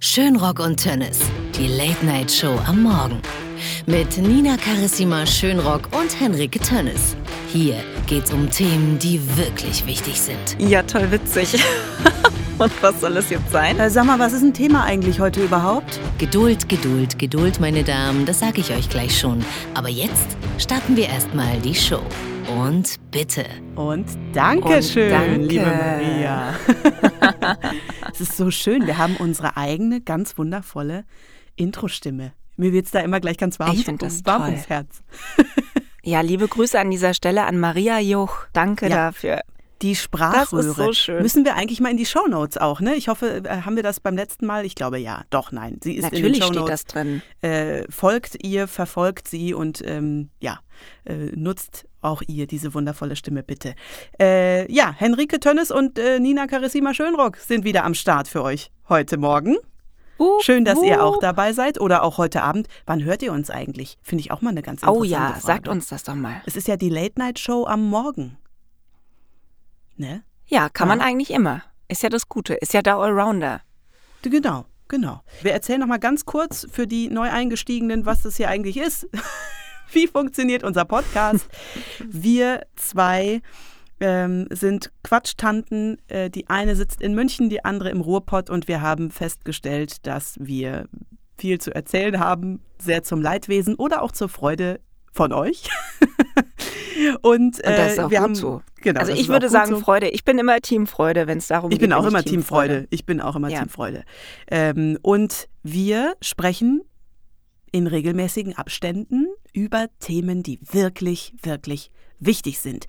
Schönrock und Tönnes, die Late-Night-Show am Morgen. Mit Nina Carissima Schönrock und Henrike Tönnes. Hier geht's um Themen, die wirklich wichtig sind. Ja, toll witzig. und was soll es jetzt sein? Äh, sag mal, was ist ein Thema eigentlich heute überhaupt? Geduld, Geduld, Geduld, meine Damen, das sage ich euch gleich schon. Aber jetzt starten wir erstmal die Show. Und bitte. Und Dankeschön, danke. liebe Maria. es ist so schön. Wir haben unsere eigene, ganz wundervolle Intro-Stimme. Mir wird es da immer gleich ganz warm, Ich find das warm toll. ums Herz. Ja, liebe Grüße an dieser Stelle an Maria Joch. Danke Ja. dafür. Die Sprachröhre. Das ist so schön. Müssen wir eigentlich mal in die Shownotes auch, ne? Ich hoffe, äh, haben wir das beim letzten Mal? Ich glaube ja. Doch, nein. Sie ist Natürlich in den steht Shownotes. das drin. Äh, folgt ihr, verfolgt sie und ähm, ja, äh, nutzt auch ihr diese wundervolle Stimme bitte. Äh, ja, Henrike Tönnes und äh, Nina Carissima Schönrock sind wieder am Start für euch heute Morgen. Wup, Schön, dass ihr auch dabei seid oder auch heute Abend. Wann hört ihr uns eigentlich? Finde ich auch mal eine ganz Oh interessante ja, Frage. sagt uns das doch mal. Es ist ja die Late-Night-Show am Morgen. Ne? Ja, kann man Ja. eigentlich immer. Ist ja das Gute. Ist ja der Allrounder. Genau, genau. Wir erzählen noch mal ganz kurz für die neu eingestiegenen, was das hier eigentlich ist. Wie funktioniert unser Podcast? Wir zwei ähm, sind Quatschtanten. Äh, die eine sitzt in München, die andere im Ruhrpott und wir haben festgestellt, dass wir viel zu erzählen haben, sehr zum Leidwesen oder auch zur Freude von euch. und, äh, Und das ist auch wir gut haben, so. Genau, also ich würde sagen so. Freude. Ich bin immer Team Freude, wenn es darum Ich geht. bin auch immer Team Freude. Ich bin auch immer Ja. Team Freude. Ähm, und wir sprechen in regelmäßigen Abständen über Themen, die wirklich, wirklich wichtig sind.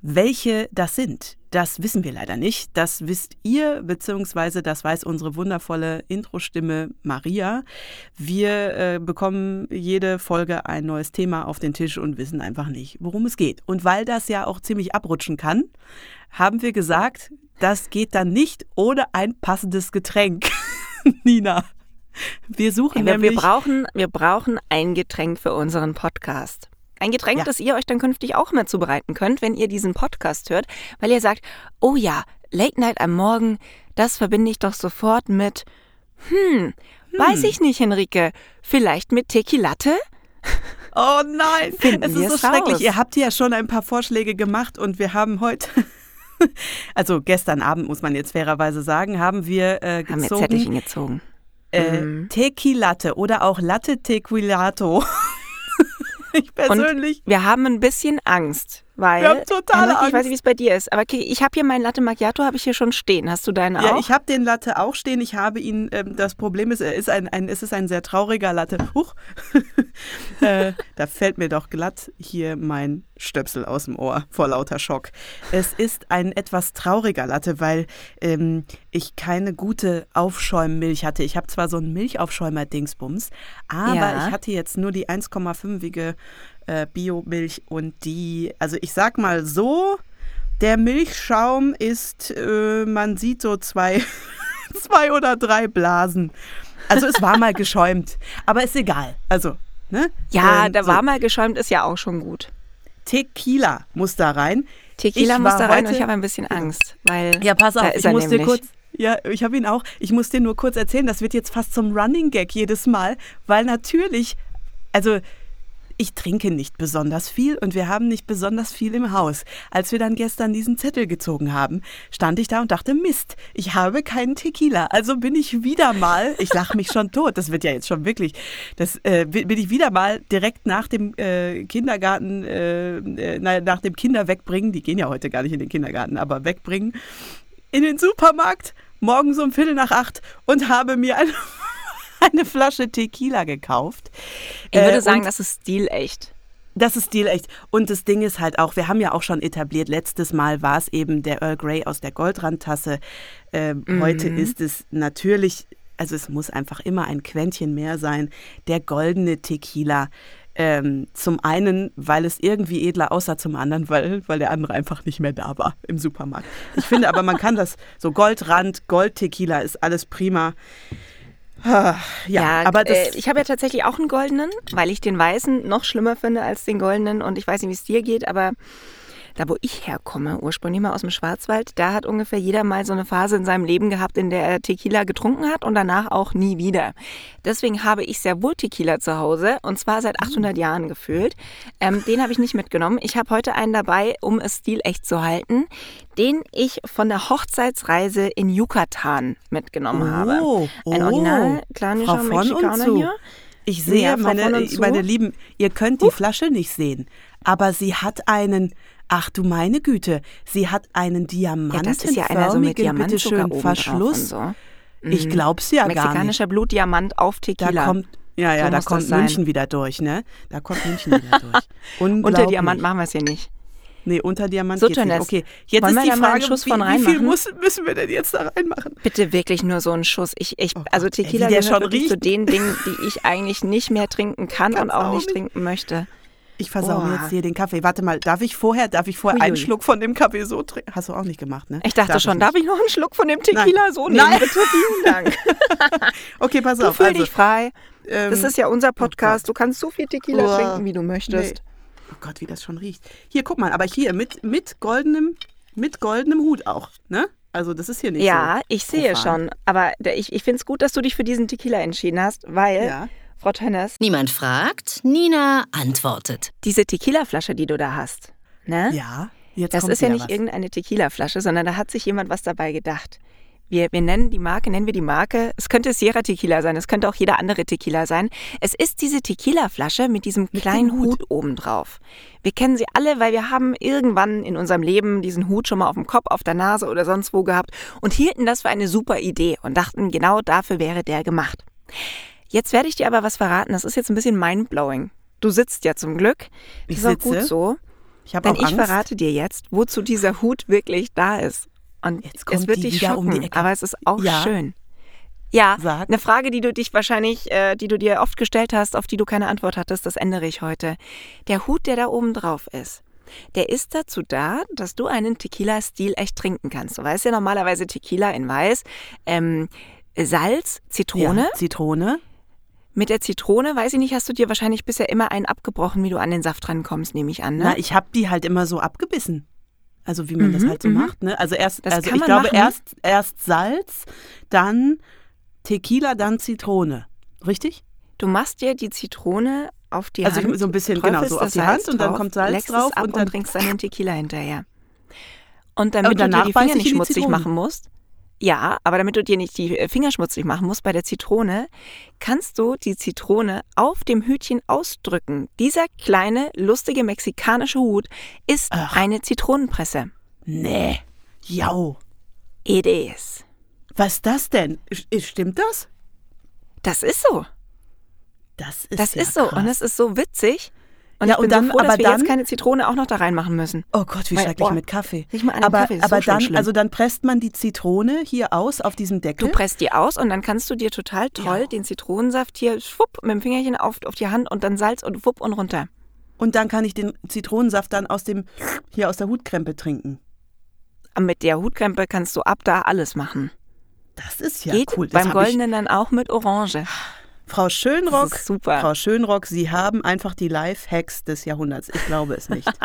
Welche das sind, das wissen wir leider nicht. Das wisst ihr, beziehungsweise das weiß unsere wundervolle Intro-Stimme Maria. Wir äh, bekommen jede Folge ein neues Thema auf den Tisch und wissen einfach nicht, worum es geht. Und weil das ja auch ziemlich abrutschen kann, haben wir gesagt, das geht dann nicht ohne ein passendes Getränk. Nina, wir suchen Wir, wir, nämlich... brauchen, wir brauchen ein Getränk für unseren Podcast. Ein Getränk, Ja. das ihr euch dann künftig auch mal zubereiten könnt, wenn ihr diesen Podcast hört, weil ihr sagt, oh ja, Late Night am Morgen, das verbinde ich doch sofort mit, hm, weiß ich nicht, Henrike, vielleicht mit Tequilatte? Oh nein, Finden es ist so schrecklich. raus. Ihr habt ja schon ein paar Vorschläge gemacht und wir haben heute, also gestern Abend muss man jetzt fairerweise sagen, haben wir äh, Haben wir gezogen gezogen. äh, Mhm. Tequilatte oder auch Latte Tequilato. ich persönlich. Wir haben ein bisschen Angst, weil Wir haben totale Henrike, ich weiß Angst. nicht, wie es bei dir ist, aber okay, ich habe hier meinen Latte Macchiato, habe ich hier schon stehen. Hast du deinen Ja, auch? ich habe den Latte auch stehen. Ich habe ihn, ähm, das Problem ist, er ist ein, ein, es ist ein sehr trauriger Latte. Huch. äh, da fällt mir doch glatt hier mein Stöpsel aus dem Ohr vor lauter Schock. Es ist ein etwas trauriger Latte, weil ähm, ich keine gute Aufschäummilch hatte. Ich habe zwar so einen Milchaufschäumer-Dingsbums, aber Ja. ich hatte jetzt nur die 1,5-ige äh, Biomilch und die, also ich sag mal so, der Milchschaum ist, äh, man sieht so zwei, zwei oder drei Blasen. Also es war mal geschäumt, aber ist egal. Also, ne? ja, Ähm, da so. war mal geschäumt, ist ja auch schon gut. Tequila muss da rein. Tequila Ich muss da rein und ich habe ein bisschen Angst, weil Ja, pass auf, ich muss dir nämlich. kurz. Ja, ich habe ihn auch. Ich muss dir nur kurz erzählen, das wird jetzt fast zum Running Gag jedes Mal, weil natürlich, also ich trinke nicht besonders viel und wir haben nicht besonders viel im Haus. Als wir dann gestern diesen Zettel gezogen haben, stand ich da und dachte, Mist, ich habe keinen Tequila. Also bin ich wieder mal, ich lache mich schon tot, das wird ja jetzt schon wirklich, das äh, bin ich wieder mal direkt nach dem äh, Kindergarten, äh, äh, na, nach dem Kinder wegbringen, die gehen ja heute gar nicht in den Kindergarten, aber wegbringen, in den Supermarkt, morgens um Viertel nach acht und habe mir eine, eine Flasche Tequila gekauft. Ich würde Äh, sagen, das ist stilecht. das ist stilecht. Und das Ding ist halt auch, wir haben ja auch schon etabliert, letztes Mal war es eben der Earl Grey aus der Goldrandtasse. Ähm, Heute ist es natürlich, also es muss einfach immer ein Quäntchen mehr sein, der goldene Tequila. Ähm, zum einen, weil es irgendwie edler aussah, zum anderen, weil, weil der andere einfach nicht mehr da war im Supermarkt. Ich finde aber, man kann das, so Goldrand, Gold-Tequila ist alles prima. Ah, Ja, aber das, äh, ich habe ja tatsächlich auch einen goldenen, weil ich den weißen noch schlimmer finde als den goldenen und ich weiß nicht, wie es dir geht, aber da wo ich herkomme, ursprünglich mal aus dem Schwarzwald, da hat ungefähr jeder mal so eine Phase in seinem Leben gehabt, in der er Tequila getrunken hat und danach auch nie wieder. Deswegen habe ich sehr wohl Tequila zu Hause und zwar seit 800 Jahren gefühlt. Ähm, den habe ich nicht mitgenommen. Ich habe heute einen dabei, um es stilecht zu halten, den ich von der Hochzeitsreise in Yucatan mitgenommen habe. Oh, Ein oh. original klanischer Frau von und Mexikaner hier. Ich sehe, Ja, meine, meine Lieben, ihr könnt die Flasche nicht sehen, aber sie hat einen, ach du meine Güte, sie hat einen Ja, das ist ja einer so diamantenförmigen, bitteschön, Verschluss. und so. Ich glaub's ja gar nicht. Mexikanischer Blutdiamant auf Da Tequila. kommt, ja, ja, So da kommt sein. München wieder durch, ne? Da kommt München wieder durch. Unter. Diamant machen wir es hier nicht. Nee, unter Diamant So, geht's nicht. Okay, jetzt wollen ist wir die da mal einen Frage, Schuss wie, von wie viel reinmachen? muss, müssen wir denn jetzt da reinmachen? Bitte wirklich nur so einen Schuss. Ich, ich, Oh also ey, wie Tequila der gehört schon wirklich zu riecht. den Dingen, die ich eigentlich nicht mehr trinken kann und Kannst auch auch nicht nicht. trinken möchte. Ich versau mir jetzt hier den Kaffee. Warte mal, darf ich vorher, darf ich vorher einen Uiui. Schluck von dem Kaffee so trinken? Hast du auch nicht gemacht, ne? Ich dachte Darf schon, nicht. darf ich noch einen Schluck von dem Tequila Nein. so nehmen? Nein. Bitte, vielen Dank. Okay, pass Du auf. fühl Also, dich frei. ähm, Das ist ja unser Podcast. Gott. Du kannst so viel Tequila Uah. trinken, wie du möchtest. Nee. Oh Gott, wie das schon riecht. Hier, guck mal, aber hier mit, mit goldenem, mit goldenem Hut auch, ne? Also das ist hier nicht Ja, so. ich sehe profan. schon. Aber ich, ich finde es gut, dass du dich für diesen Tequila entschieden hast, weil, Ja. Frau Tönnes, Niemand fragt, Nina antwortet. diese Tequila-Flasche, die du da hast, ne? Ja, jetzt Das kommt ist ja nicht was. irgendeine Tequila-Flasche, sondern da hat sich jemand was dabei gedacht. Wir, wir nennen die Marke, nennen wir die Marke. Es könnte Sierra Tequila sein, es könnte auch jeder andere Tequila sein. Es ist diese Tequila-Flasche mit diesem Mit kleinen Hut. Hut oben drauf. Wir kennen sie alle, weil wir haben irgendwann in unserem Leben diesen Hut schon mal auf dem Kopf, auf der Nase oder sonst wo gehabt und hielten das für eine super Idee und dachten, genau dafür wäre der gemacht. Jetzt werde ich dir aber was verraten. Das ist jetzt ein bisschen mindblowing. Du sitzt ja zum Glück. Das Ich ist auch sitze. gut so. Ich habe Denn auch ich verrate dir jetzt, wozu dieser Hut wirklich da ist. Und Jetzt kommt es wird die dich um schocken, die Ecke. aber es ist auch Ja. schön. Ja, Sag. eine Frage, die du dich wahrscheinlich, äh, die du dir oft gestellt hast, auf die du keine Antwort hattest, das ändere ich heute. Der Hut, der da oben drauf ist, der ist dazu da, dass du einen Tequila-Stil echt trinken kannst. Du weißt ja normalerweise Tequila in Weiß, ähm, Salz, Zitrone. Ja, Zitrone. Mit der Zitrone, weiß ich nicht, hast du dir wahrscheinlich bisher immer einen abgebrochen, wie du an den Saft rankommst, nehme ich an. Ne? Na, ich habe die halt immer so abgebissen. Also wie man das Mhm, halt so mhm. macht, ne? Also erst, Das also ich glaube machen. erst erst Salz, dann Tequila, dann Zitrone. Richtig? Du machst dir die Zitrone auf die Also Hand. so ein bisschen, genau, so auf das die Hand Salz und dann drauf, kommt Salz drauf und dann- trinkst dann den Tequila hinterher. Und damit Und danach du dir die Finger ich nicht schmutzig machen musst, ja, aber damit du dir nicht die äh, Finger schmutzig machen musst bei der Zitrone, kannst du die Zitrone auf dem Hütchen ausdrücken. Dieser kleine, lustige mexikanische Hut ist Ach. eine Zitronenpresse. Nee. Jau. It is. Was ist das denn? Sch- Stimmt das? Das ist so. Das ist Das ja ist so. krass. Und es ist so witzig. Und Ja, und dann- so froh, dass aber wir dann- jetzt keine Zitrone auch noch da reinmachen müssen. Oh Gott, wie Weil- schrecklich boah, mit Kaffee. riech mal an aber Kaffee, ist aber so dann, schlimm. also dann presst man die Zitrone hier aus auf diesem Deckel. Du presst die aus und dann kannst du dir total toll Ja. den Zitronensaft hier schwupp mit dem Fingerchen auf, auf die Hand und dann Salz und wupp und runter. und dann kann ich den Zitronensaft dann aus dem hier aus der Hutkrempe trinken. Und mit der Hutkrempe kannst du ab da alles machen. Das ist ja Geht cool. Das beim Goldenen dann auch mit Orange. Frau Schönrock, super. Frau Schönrock, Sie haben einfach die Life-Hacks des Jahrhunderts. Ich glaube es nicht.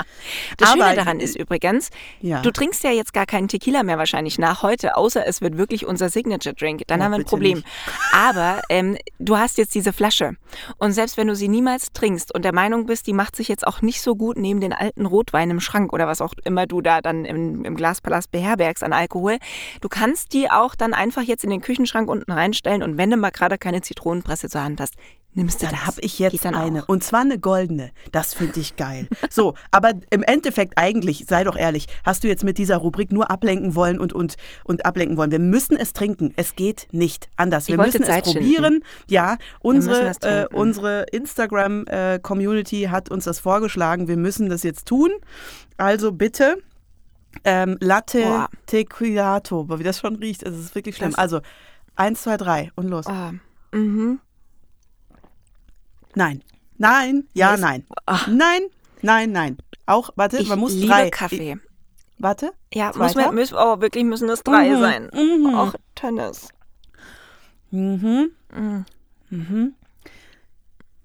Das Aber- Schöne daran ist übrigens, Ja. du trinkst ja jetzt gar keinen Tequila mehr wahrscheinlich nach heute, außer es wird wirklich unser Signature-Drink. Dann Oh, haben wir ein Problem. nicht. Aber ähm, du hast jetzt diese Flasche. Und selbst wenn du sie niemals trinkst und der Meinung bist, die macht sich jetzt auch nicht so gut neben den alten Rotwein im Schrank oder was auch immer du da dann im, im Glaspalast beherbergst an Alkohol, du kannst die auch dann einfach jetzt in den Küchenschrank unten reinstellen und wenn du mal gerade keine Zitronenpresse Hand hast, nimmst du Dann das. habe ich jetzt eine. Auch. Und zwar eine goldene. Das finde ich geil. So, aber im Endeffekt eigentlich, sei doch ehrlich, hast du jetzt mit dieser Rubrik nur ablenken wollen und, und, und ablenken wollen. Wir müssen es trinken. Es geht nicht anders. Wir müssen es Zeit schinden. probieren. Ja, unsere, es äh, unsere Instagram-Community hat uns das vorgeschlagen. Wir müssen das jetzt tun. Also bitte. Ähm, Latte Boah. Tequilato, wie das schon riecht, es ist wirklich schlimm. Das- Also, eins, zwei, drei und los. Ah, mhm. Nein. Nein. Ja, nein. Nein. Nein, nein. Auch, warte, Ich man muss liebe drei. Kaffee. Warte. Ja, muss man, müssen, oh, wirklich müssen es drei Mhm, sein. mhm. Och, Tennis. Mhm. Mhm. Mhm.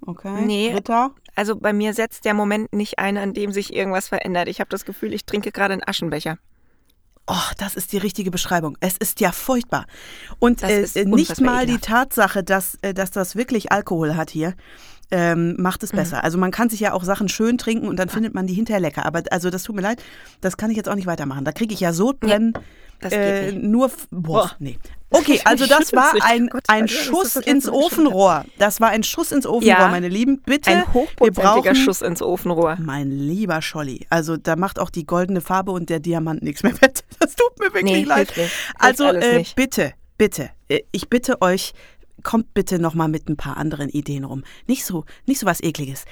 Okay. Nee. Dritter? Also bei mir setzt der Moment nicht ein, an dem sich irgendwas verändert. Ich habe das Gefühl, ich trinke gerade einen Aschenbecher. Oh, das ist die richtige Beschreibung. Es ist ja furchtbar. Und Das äh, ist nicht mal die ekelhaft. Tatsache, dass, äh, dass das wirklich Alkohol hat hier, ähm, macht Mhm. es besser. Also man kann sich ja auch Sachen schön trinken und dann findet man die hinterher lecker. Aber also das tut mir leid, das kann ich jetzt auch nicht weitermachen. Da kriege ich ja Sodbrennen. das äh, nur boah, nee. Okay, also das war ein, ein Schuss ins. Ofenrohr. Das war ein Schuss ins Ofenrohr, Ja. meine Lieben. Bitte, Ein hochprozentiger Schuss ins Ofenrohr. mein lieber Scholli, also da macht auch die goldene Farbe und der Diamant nichts mehr wett. Das tut mir wirklich Nee, leid. hilft Also äh, bitte, bitte, äh, ich bitte euch, kommt bitte noch mal mit ein paar anderen Ideen rum. Nicht so, nicht so was ekliges.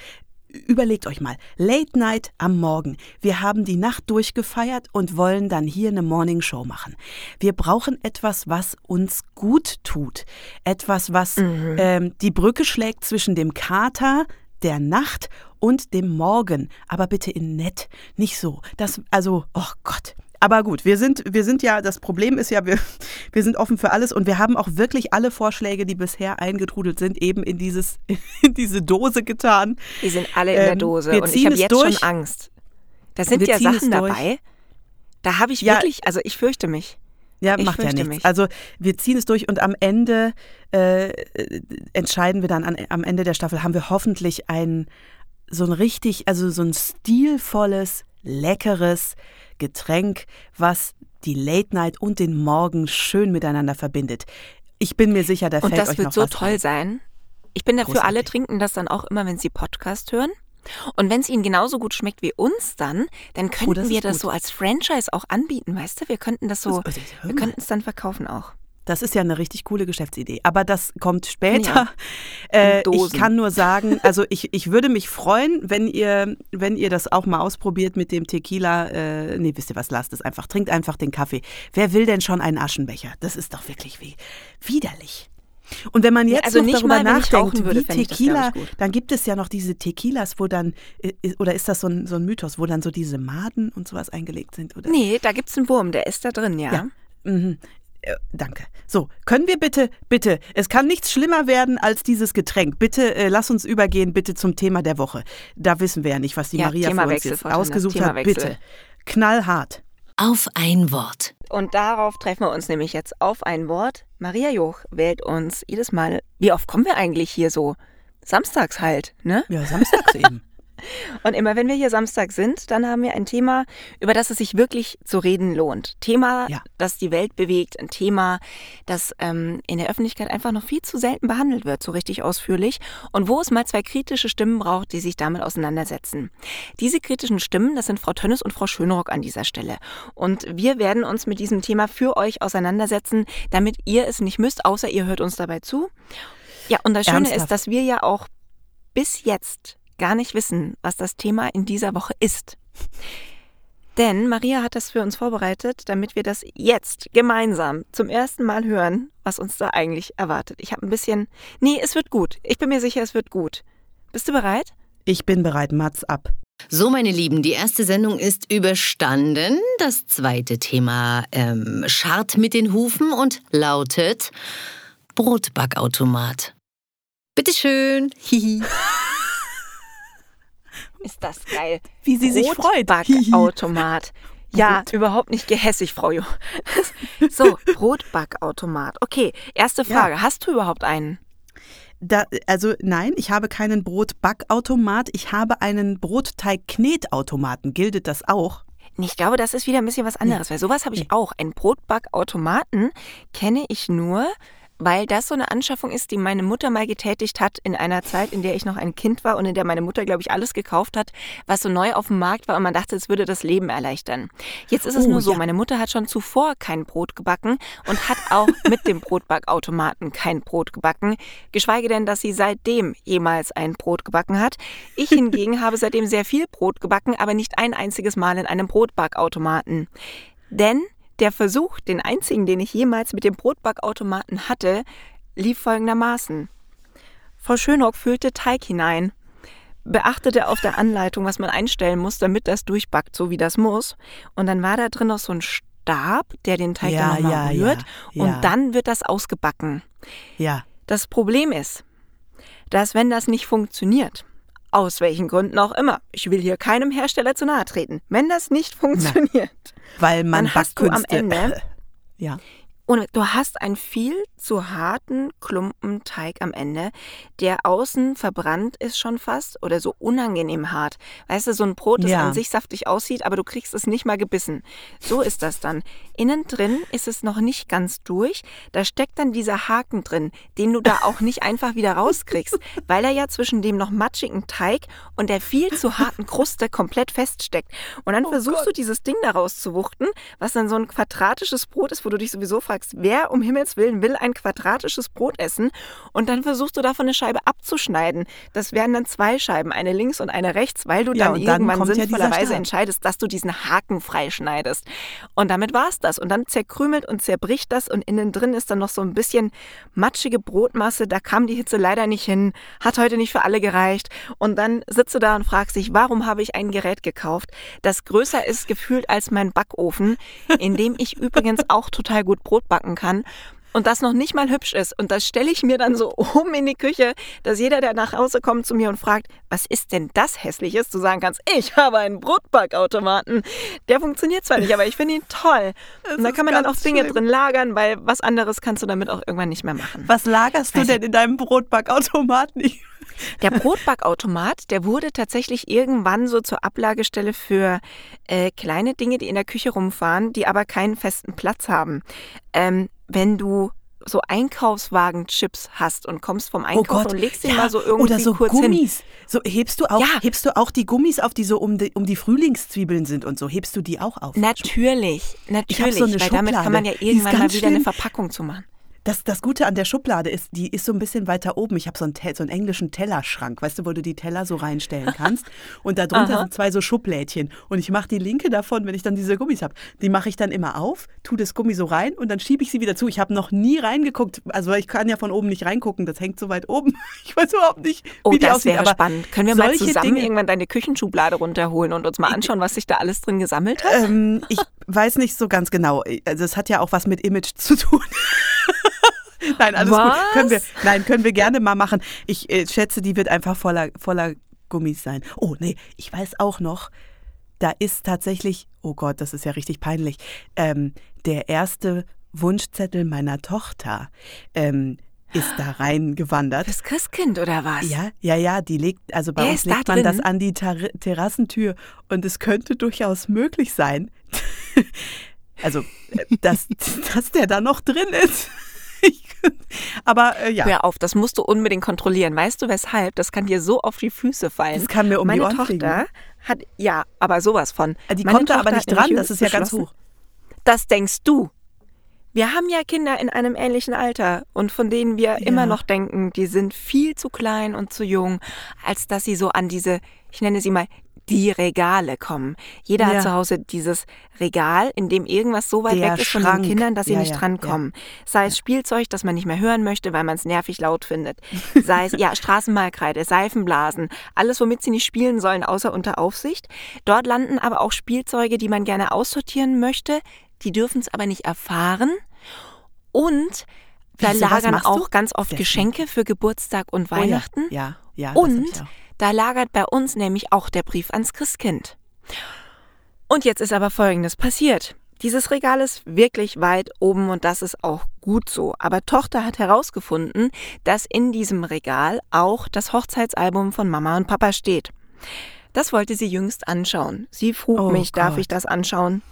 Überlegt euch mal, Late Night am Morgen. Wir haben die Nacht durchgefeiert und wollen dann hier eine Morning Show machen. Wir brauchen etwas, was uns gut tut. Etwas, was Mhm. ähm, die Brücke schlägt zwischen dem Kater, der Nacht und dem Morgen. Aber bitte in nett. Nicht so. Das, also, oh Gott. Aber gut, wir sind, wir sind ja, das Problem ist ja, wir, wir sind offen für alles und wir haben auch wirklich alle Vorschläge, die bisher eingetrudelt sind, eben in, dieses, in diese Dose getan. Die sind alle in der Ähm, Dose wir und ich habe jetzt durch. schon Angst. Da sind Wir ja Sachen dabei. Da habe ich Ja. wirklich, also ich fürchte mich. Ja, Ich macht ja nichts. mich. Also wir ziehen es durch und am Ende äh, entscheiden wir dann, an, am Ende der Staffel haben wir hoffentlich ein so ein richtig, also so ein stilvolles, leckeres Getränk, was die Late Night und den Morgen schön miteinander verbindet. Ich bin mir sicher, da Und fällt das euch wird noch so was toll ein. sein. Ich bin dafür, alle Großartig. trinken das dann auch immer, wenn sie Podcast hören. Und wenn es ihnen genauso gut schmeckt wie uns dann, dann könnten Oh, das wir das gut. so als Franchise auch anbieten, weißt du? Wir könnten das so, Das- das- hör wir könnten es dann verkaufen auch. Das ist ja eine richtig coole Geschäftsidee. Aber das kommt später. Ja. Äh, ich kann nur sagen, also ich, ich würde mich freuen, wenn ihr, wenn ihr das auch mal ausprobiert mit dem Tequila. Äh, nee, wisst ihr was, lasst es einfach. Trinkt einfach den Kaffee. Wer will denn schon einen Aschenbecher? Das ist doch wirklich wie, widerlich. Und wenn man Ja, jetzt also noch nicht darüber mal, nachdenkt, würde, wie das, Tequila, dann gibt es ja noch diese Tequilas, wo dann, äh, oder ist das so ein, so ein Mythos, wo dann so diese Maden und sowas eingelegt sind? Oder? Nee, da gibt es einen Wurm, der ist da drin, ja. Ja. Mhm. Äh, Danke. So, können wir bitte, bitte, es kann nichts schlimmer werden als dieses Getränk. Bitte äh, lass uns übergehen, bitte zum Thema der Woche. Da wissen wir ja nicht, was die Ja, Maria für uns jetzt ausgesucht hat. Bitte. Knallhart. Auf ein Wort. Und darauf treffen wir uns nämlich jetzt auf ein Wort. Maria Joch wählt uns jedes Mal. Wie oft kommen wir eigentlich hier so? Samstags halt, ne? Ja, samstags eben. Und immer wenn wir hier Samstag sind, dann haben wir ein Thema, über das es sich wirklich zu reden lohnt. Thema, Ja. das die Welt bewegt, ein Thema, das ähm, in der Öffentlichkeit einfach noch viel zu selten behandelt wird, so richtig ausführlich. Und wo es mal zwei kritische Stimmen braucht, die sich damit auseinandersetzen. Diese kritischen Stimmen, das sind Frau Tönnes und Frau Schönrock an dieser Stelle. Und wir werden uns mit diesem Thema für euch auseinandersetzen, damit ihr es nicht müsst, außer ihr hört uns dabei zu. Ja, und das Schöne Ernsthaft? ist, dass wir ja auch bis jetzt gar nicht wissen, was das Thema in dieser Woche ist. Denn Maria hat das für uns vorbereitet, damit wir das jetzt gemeinsam zum ersten Mal hören, was uns da eigentlich erwartet. Ich habe ein bisschen. Nee, es wird gut. Ich bin mir sicher, es wird gut. Bist du bereit? Ich bin bereit, Mats ab. So, meine Lieben, die erste Sendung ist überstanden. Das zweite Thema ähm, scharrt mit den Hufen und lautet Brotbackautomat. Bitteschön. Hihi. Ist das geil. Wie sie sich freut. Brotbackautomat. Ja, überhaupt nicht gehässig, Frau Jo. So, Brotbackautomat. Okay, erste Ja. Frage. Hast du überhaupt einen? Da, also nein, ich habe keinen Brotbackautomat, ich habe einen Brotteig-Knetautomaten. Gilt das auch? Ich glaube, das ist wieder ein bisschen was anderes, weil sowas habe ich auch. Einen Brotbackautomaten kenne ich nur, weil das so eine Anschaffung ist, die meine Mutter mal getätigt hat in einer Zeit, in der ich noch ein Kind war und in der meine Mutter, glaube ich, alles gekauft hat, was so neu auf dem Markt war und man dachte, es würde das Leben erleichtern. Jetzt ist es Oh, nur so, ja. meine Mutter hat schon zuvor kein Brot gebacken und hat auch mit dem Brotbackautomaten kein Brot gebacken, geschweige denn, dass sie seitdem jemals ein Brot gebacken hat. Ich hingegen habe seitdem sehr viel Brot gebacken, aber nicht ein einziges Mal in einem Brotbackautomaten. Denn der Versuch, den einzigen, den ich jemals mit dem Brotbackautomaten hatte, lief folgendermaßen. Frau Schönhock füllte Teig hinein, beachtete auf der Anleitung, was man einstellen muss, damit das durchbackt, so wie das muss. Und dann war da drin noch so ein Stab, der den Teig Ja, dann nochmal ja, rührt. ja, Und ja. dann wird das ausgebacken. Ja. Das Problem ist, dass wenn das nicht funktioniert, aus welchen Gründen auch immer, ich will hier keinem Hersteller zu nahe treten, wenn das nicht funktioniert, Weil man dann hast du am Ende ja. Und du hast einen viel zu harten Klumpen Teig am Ende, der außen verbrannt ist schon fast oder so unangenehm hart. Weißt du, so ein Brot, das Ja. an sich saftig aussieht, aber du kriegst es nicht mal gebissen. So ist das dann. Innen drin ist es noch nicht ganz durch. Da steckt dann dieser Haken drin, den du da auch nicht einfach wieder rauskriegst, weil er ja zwischen dem noch matschigen Teig und der viel zu harten Kruste komplett feststeckt. Und dann versuchst du dieses Ding da rauszuwuchten, was dann so ein quadratisches Brot ist, wo du dich sowieso fragst, wer um Himmels Willen will ein quadratisches Brot essen? Und dann versuchst du davon eine Scheibe abzuschneiden. Das wären dann zwei Scheiben, eine links und eine rechts, weil du Ja, dann dann irgendwann ja sinnvollerweise Stab. entscheidest, dass du diesen Haken freischneidest. Und damit war's das. Und dann zerkrümelt und zerbricht das und innen drin ist dann noch so ein bisschen matschige Brotmasse. Da kam die Hitze leider nicht hin, hat heute nicht für alle gereicht. Und dann sitzt du da und fragst dich, warum habe ich ein Gerät gekauft, das größer ist gefühlt als mein Backofen, in dem ich übrigens auch total gut Brot backen kann. Und das noch nicht mal hübsch ist. Und das stelle ich mir dann so um in die Küche, dass jeder, der nach Hause kommt, zu mir und fragt, was ist denn das Hässliches? Du sagen kannst, ich habe einen Brotbackautomaten. Der funktioniert zwar nicht, aber ich finde ihn toll. und da kann man dann auch Dinge schlimm. drin lagern, weil was anderes kannst du damit auch irgendwann nicht mehr machen. Was lagerst du denn in deinem Brotbackautomaten? Der Brotbackautomat, der wurde tatsächlich irgendwann so zur Ablagestelle für äh, kleine Dinge, die in der Küche rumfahren, die aber keinen festen Platz haben. Ähm, wenn du so Einkaufswagen-Chips hast und kommst vom Einkaufen und legst den mal so irgendwie Oh oder so kurz hin. Gummis. So hebst du auch, Ja. hebst du auch die Gummis auf, die so um die, um die Frühlingszwiebeln sind und so. Hebst du die auch auf? Natürlich, natürlich, so eine weil damit kann man ja Schublade. Irgendwann mal wieder eine schlimm. Verpackung zu machen. Das, das Gute an der Schublade ist, die ist so ein bisschen weiter oben. Ich habe so, einen so einen englischen Tellerschrank, weißt du, wo du die Teller so reinstellen kannst. Und da drunter Aha. sind zwei so Schublädchen. Und ich mache die linke davon, wenn ich dann diese Gummis habe, die mache ich dann immer auf, tue das Gummi so rein und dann schiebe ich sie wieder zu. Ich habe noch nie reingeguckt. Also ich kann ja von oben nicht reingucken, das hängt so weit oben. Ich weiß überhaupt nicht, Oh, wie die das aussieht. wäre aber spannend. Können wir mal zusammen Dinge- irgendwann deine Küchenschublade runterholen und uns mal anschauen, was sich da alles drin gesammelt hat? Ähm, ich weiß nicht so ganz genau. Also es hat ja auch was mit Image zu tun. Nein, alles Was? gut. Können wir, nein, können wir gerne mal machen. Ich äh, schätze, die wird einfach voller, voller Gummis sein. Oh, nee, ich weiß auch noch, da ist tatsächlich, oh Gott, das ist ja richtig peinlich, ähm, der erste Wunschzettel meiner Tochter ähm, ist da reingewandert. Fürs Christkind oder was? Ja, ja, ja, die legt, also bei Der uns ist da legt man das an die Ter Terrassentür und es könnte durchaus möglich sein, also, äh, dass, dass der da noch drin ist. Aber äh, ja, Hör auf, das musst du unbedingt kontrollieren. Weißt du weshalb? Das kann dir so auf die Füße fallen. Das kann mir um die Meine Ohren Tochter fliegen. hat, ja, aber sowas von. die Meine kommt da aber nicht dran, das ist ja ganz hoch. Das denkst du. Wir haben ja Kinder in einem ähnlichen Alter und von denen wir immer noch denken, die sind viel zu klein und zu jung, als dass sie so an diese, ich nenne sie mal, die Regale kommen. Jeder Ja. hat zu Hause dieses Regal, in dem irgendwas so weit Der weg ist von Schrank. den Kindern, dass sie Ja, nicht ja, drankommen. Sei es Spielzeug, das man nicht mehr hören möchte, weil man es nervig laut findet. Sei es ja Straßenmalkreide, Seifenblasen, alles, womit sie nicht spielen sollen, außer unter Aufsicht. Dort landen aber auch Spielzeuge, die man gerne aussortieren möchte. Die dürfen es aber nicht erfahren. Und da Wie, sowas lagern machst du? auch ganz oft Geschenke für Geburtstag und Oh ja, Weihnachten. Ja, ja. das hab Und auch. Da lagert bei uns nämlich auch der Brief ans Christkind. Und jetzt ist aber Folgendes passiert. Dieses Regal ist wirklich weit oben und das ist auch gut so. Aber Tochter hat herausgefunden, dass in diesem Regal auch das Hochzeitsalbum von Mama und Papa steht. Das wollte sie jüngst anschauen. Sie frug Oh mich, darf Gott. ich das anschauen?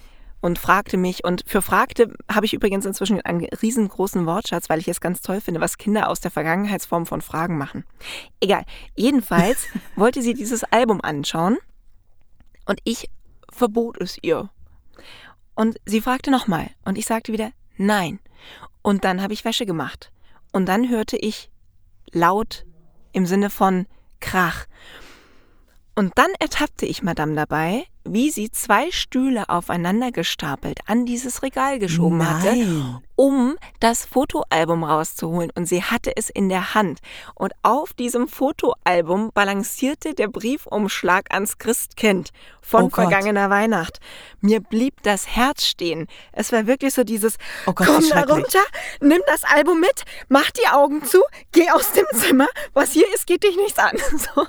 Und fragte mich. Und für fragte habe ich übrigens inzwischen einen riesengroßen Wortschatz, weil ich es ganz toll finde, was Kinder aus der Vergangenheitsform von Fragen machen. Egal. Jedenfalls wollte sie dieses Album anschauen und ich verbot es ihr. Und sie fragte nochmal und ich sagte wieder nein. Und dann habe ich Wäsche gemacht. Und dann hörte ich laut im Sinne von Krach. Und dann ertappte ich Madame dabei, wie sie zwei Stühle aufeinander gestapelt an dieses Regal geschoben Nein. hatte, um das Fotoalbum rauszuholen. Und sie hatte es in der Hand. Und auf diesem Fotoalbum balancierte der Briefumschlag ans Christkind von Oh vergangener Weihnacht. Mir blieb das Herz stehen. Es war wirklich so dieses, Oh Gott, komm da runter, nimm das Album mit, mach die Augen zu, geh aus dem Zimmer. Was hier ist, geht dich nichts an. So.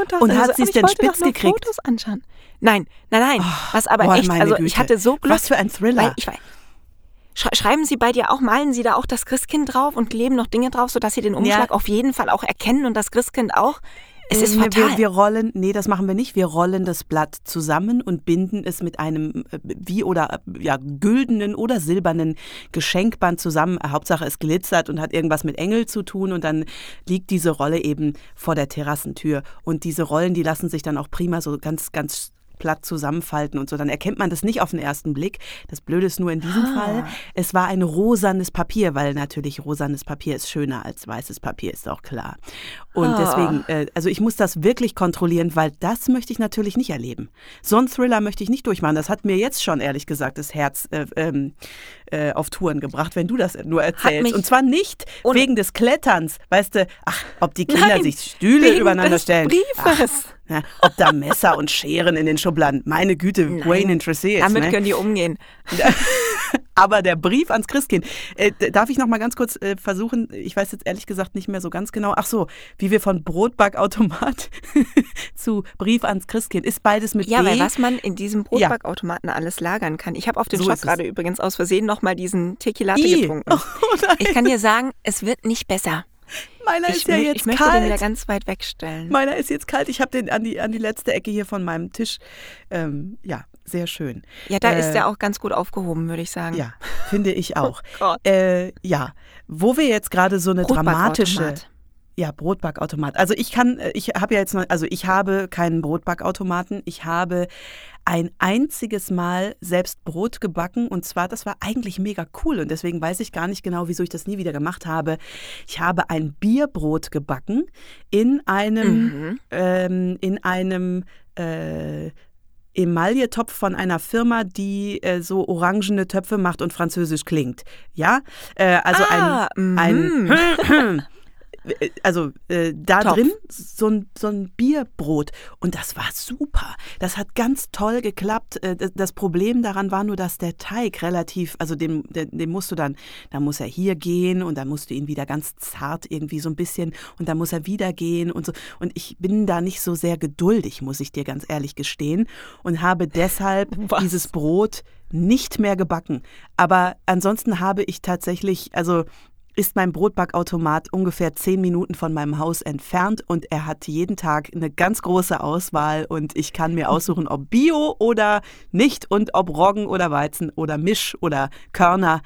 Und, das- Und hat also, sie's ich denn wollte doch spitz gekriegt? Fotos anschauen. Nein, nein, nein. Was aber boah, echt, also Güte. ich hatte so Glück. Was für ein Thriller. Ich weiß, Sch- Schreiben Sie bei dir auch, malen Sie da auch das Christkind drauf und kleben noch Dinge drauf, sodass Sie den Umschlag Ja. auf jeden Fall auch erkennen und das Christkind auch? Es ist fatal. Wir, wir rollen, nee, das machen wir nicht. Wir rollen das Blatt zusammen und binden es mit einem äh, wie oder äh, ja güldenen oder silbernen Geschenkband zusammen. Hauptsache es glitzert und hat irgendwas mit Engel zu tun und dann liegt diese Rolle eben vor der Terrassentür und diese Rollen, die lassen sich dann auch prima so ganz ganz platt zusammenfalten und so, dann erkennt man das nicht auf den ersten Blick. Das Blöde ist nur in diesem Fall, es war ein rosanes Papier, weil natürlich rosanes Papier ist schöner als weißes Papier, ist auch klar. Und Ah. deswegen, äh, also ich muss das wirklich kontrollieren, weil das möchte ich natürlich nicht erleben. So einen Thriller möchte ich nicht durchmachen. Das hat mir jetzt schon, ehrlich gesagt, das Herz äh, ähm, äh, auf Touren gebracht, wenn du das nur erzählst. Und zwar nicht wegen des Kletterns. Weißt du, ach, ob die Kinder Nein, sich Stühle übereinander stellen. Briefes. Ach, na, ob da Messer und Scheren in den Schubladen. Meine Güte, Wayne interessiert. Damit ne? können die umgehen. Aber der Brief ans Christkind. Äh, darf ich noch mal ganz kurz äh, versuchen? Ich weiß jetzt ehrlich gesagt nicht mehr so ganz genau. Ach so, wie wir von Brotbackautomat zu Brief ans Christkind. Ist beides mit Ja, B? weil was man in diesem Brotbackautomaten alles lagern kann. Ich habe auf dem So Shop gerade übrigens aus Versehen nochmal diesen Tequilate getrunken. Oh Ich kann dir sagen, es wird nicht besser. meiner Ich, ist ja jetzt ich möchte den wieder kalt. ganz weit wegstellen. Meiner ist jetzt kalt. Ich habe den an die, an die letzte Ecke hier von meinem Tisch. Ähm, ja, sehr schön. Ja, da ist Äh, der auch ganz gut aufgehoben, würde ich sagen. Ja, finde ich auch. Oh äh, ja, wo wir jetzt gerade so eine dramatische. Ja, Brotbackautomat. Also ich kann, äh, ich habe ja jetzt noch, also ich habe keinen Brotbackautomaten. Ich habe ein einziges Mal selbst Brot gebacken und zwar, das war eigentlich mega cool und deswegen weiß ich gar nicht genau, wieso ich das nie wieder gemacht habe. Ich habe ein Bierbrot gebacken in einem, ähm, in einem äh, Emailletopf von einer Firma, die äh, so orangene Töpfe macht und französisch klingt. Ja, äh, also Ah, ein, ein also äh, da Topf. drin so ein, so ein Bierbrot und das war super. Das hat ganz toll geklappt. Äh, das- Problem daran war nur, dass der Teig relativ, also dem, dem, dem musst du dann, da muss er hier gehen und dann musst du ihn wieder ganz zart irgendwie so ein bisschen und dann muss er wieder gehen und so. Und ich bin da nicht so sehr geduldig, muss ich dir ganz ehrlich gestehen und habe deshalb Was? dieses Brot nicht mehr gebacken. Aber ansonsten habe ich tatsächlich, also ist mein Brotbackautomat ungefähr zehn Minuten von meinem Haus entfernt und er hat jeden Tag eine ganz große Auswahl und ich kann mir aussuchen, ob Bio oder nicht und ob Roggen oder Weizen oder Misch oder Körner.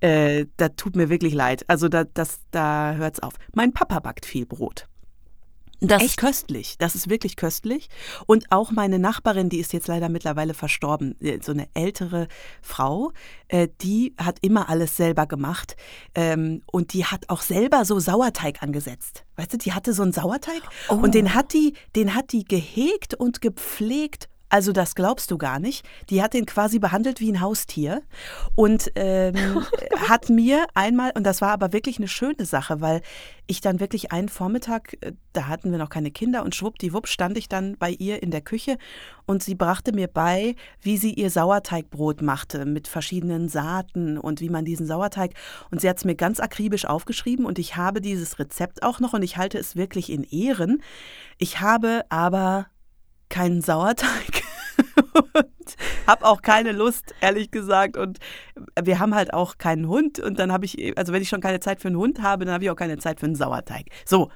Äh, da tut mir wirklich leid. Also da, das, da hört's auf. Mein Papa backt viel Brot. Das ist Echt? köstlich. Das ist wirklich köstlich. Und auch meine Nachbarin, die ist jetzt leider mittlerweile verstorben, äh, so eine ältere Frau, äh, die hat immer alles selber gemacht. Ähm, und die hat auch selber so Sauerteig angesetzt. Weißt du, die hatte so einen Sauerteig Oh. und den hat die, den hat die gehegt und gepflegt. Also das glaubst du gar nicht. Die hat den quasi behandelt wie ein Haustier und ähm, hat mir einmal, und das war aber wirklich eine schöne Sache, weil ich dann wirklich einen Vormittag, äh, da hatten wir noch keine Kinder und schwuppdiwupp stand ich dann bei ihr in der Küche und sie brachte mir bei, wie sie ihr Sauerteigbrot machte mit verschiedenen Saaten und wie man diesen Sauerteig, und sie hat es mir ganz akribisch aufgeschrieben und ich habe dieses Rezept auch noch und ich halte es wirklich in Ehren. Ich habe aber keinen Sauerteig und habe auch keine Lust, ehrlich gesagt. Und wir haben halt auch keinen Hund. Und dann habe ich, also wenn ich schon keine Zeit für einen Hund habe, dann habe ich auch keine Zeit für einen Sauerteig. So.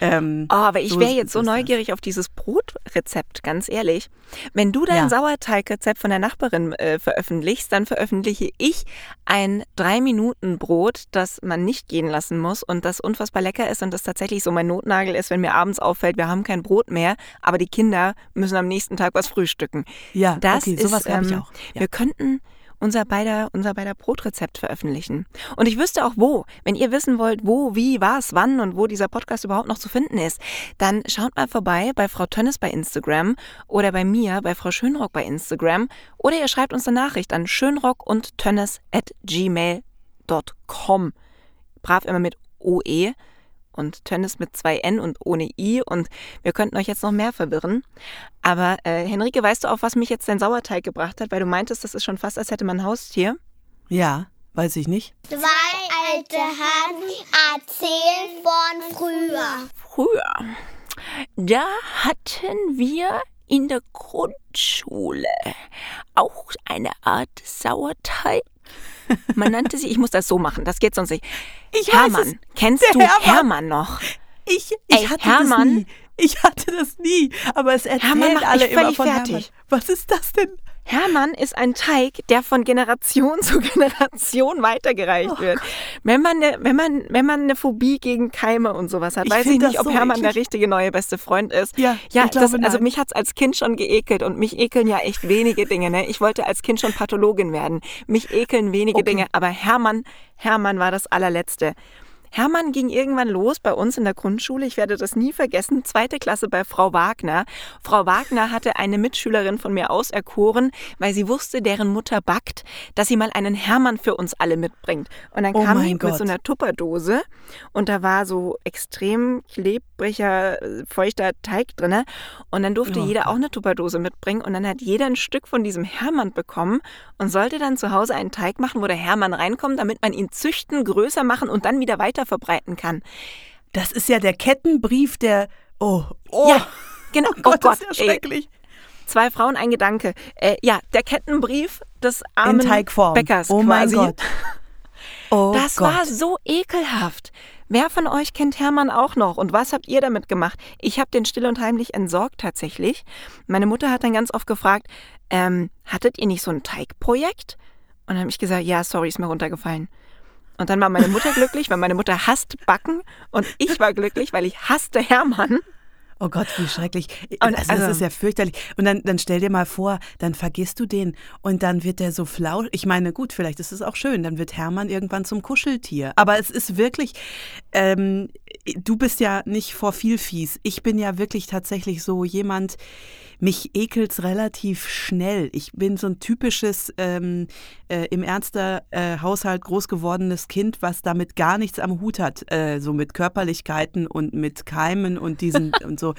Ähm, Oh, aber ich so wäre jetzt so ist das. neugierig auf dieses Brotrezept, ganz ehrlich. Wenn du dein Ja. Sauerteigrezept von der Nachbarin äh, veröffentlichst, dann veröffentliche ich ein Drei-Minuten-Brot, das man nicht gehen lassen muss und das unfassbar lecker ist und das tatsächlich so mein Notnagel ist, wenn mir abends auffällt, wir haben kein Brot mehr, aber die Kinder müssen am nächsten Tag was frühstücken. Ja, Das okay, sowas ist, habe ich ähm, auch. Ja. Wir könnten unser beider, unser beider Brotrezept veröffentlichen. Und ich wüsste auch wo. Wenn ihr wissen wollt, wo, wie, was, wann und wo dieser Podcast überhaupt noch zu finden ist, dann schaut mal vorbei bei Frau Tönnes bei Instagram oder bei mir, bei Frau Schönrock bei Instagram. Oder ihr schreibt uns eine Nachricht an schönrock und at gmail.com. Brav immer mit OE und Tönnes mit zwei N und ohne I und wir könnten euch jetzt noch mehr verwirren. Aber äh, Henrike, weißt du, auf was mich jetzt dein Sauerteig gebracht hat? Weil du meintest, das ist schon fast, als hätte man ein Haustier. Ja, weiß ich nicht. Zwei alte Hasen erzählen von früher. Früher, da hatten wir in der Grundschule auch eine Art Sauerteig. Man nannte sie, ich muss das so machen, das geht sonst nicht. Ich Hermann, kennst du Hermann. Hermann noch? Ich, ich Ey, hatte Hermann. das nie. Ich hatte das nie. Aber es erzählen Hermann macht alle immer von fertig. Hermann. Was ist das denn? Hermann ist ein Teig, der von Generation zu Generation weitergereicht Oh wird. Wenn man, ne, wenn, man, wenn man eine Phobie gegen Keime und sowas hat, Ich weiß ich nicht, ob so Hermann der eklig. richtige neue beste Freund ist. Ja, ja ich glaube, das, also nein. mich hat's als Kind schon geekelt und mich ekeln ja echt wenige Dinge. Ne? Ich wollte als Kind schon Pathologin werden. Mich ekeln wenige Okay. Dinge, aber Hermann, Hermann war das allerletzte. Hermann ging irgendwann los bei uns in der Grundschule. Ich werde das nie vergessen. Zweite Klasse bei Frau Wagner. Frau Wagner hatte eine Mitschülerin von mir auserkoren, weil sie wusste, deren Mutter backt, dass sie mal einen Hermann für uns alle mitbringt. Und dann Oh kam sie mit so einer Tupperdose und da war so extrem klebriger, feuchter Teig drinne. Und dann durfte Oh jeder auch eine Tupperdose mitbringen und dann hat jeder ein Stück von diesem Hermann bekommen und sollte dann zu Hause einen Teig machen, wo der Hermann reinkommt, damit man ihn züchten, größer machen und dann wieder weiter verbreiten kann. Das ist ja der Kettenbrief der. Oh, oh. Ja, genau. Oh Gott, das ist ja ey, schrecklich. zwei Frauen, ein Gedanke. Äh, ja, der Kettenbrief des armen In Teigform. Bäckers oh mein quasi. Gott. Oh Das Gott. war so ekelhaft. Wer von euch kennt Hermann auch noch? Und was habt ihr damit gemacht? Ich habe den still und heimlich entsorgt tatsächlich. Meine Mutter hat dann ganz oft gefragt, ähm, hattet ihr nicht so ein Teigprojekt? Und dann habe ich gesagt, ja, sorry, ist mir runtergefallen. Und dann war meine Mutter glücklich, weil meine Mutter hasst Backen und ich war glücklich, weil ich hasste Hermann. Oh Gott, wie schrecklich. Und also, also- das ist ja fürchterlich. Und dann, dann stell dir mal vor, dann vergisst du den und dann wird der so flau. Ich meine, gut, vielleicht ist es auch schön. Dann wird Hermann irgendwann zum Kuscheltier. Aber es ist wirklich, ähm, du bist ja nicht vor viel fies. Ich bin ja wirklich tatsächlich so jemand, mich ekelt's relativ schnell. Ich bin so ein typisches ähm, äh, im Ernster äh, Haushalt groß gewordenes Kind, was damit gar nichts am Hut hat, äh, so mit Körperlichkeiten und mit Keimen und diesen und so.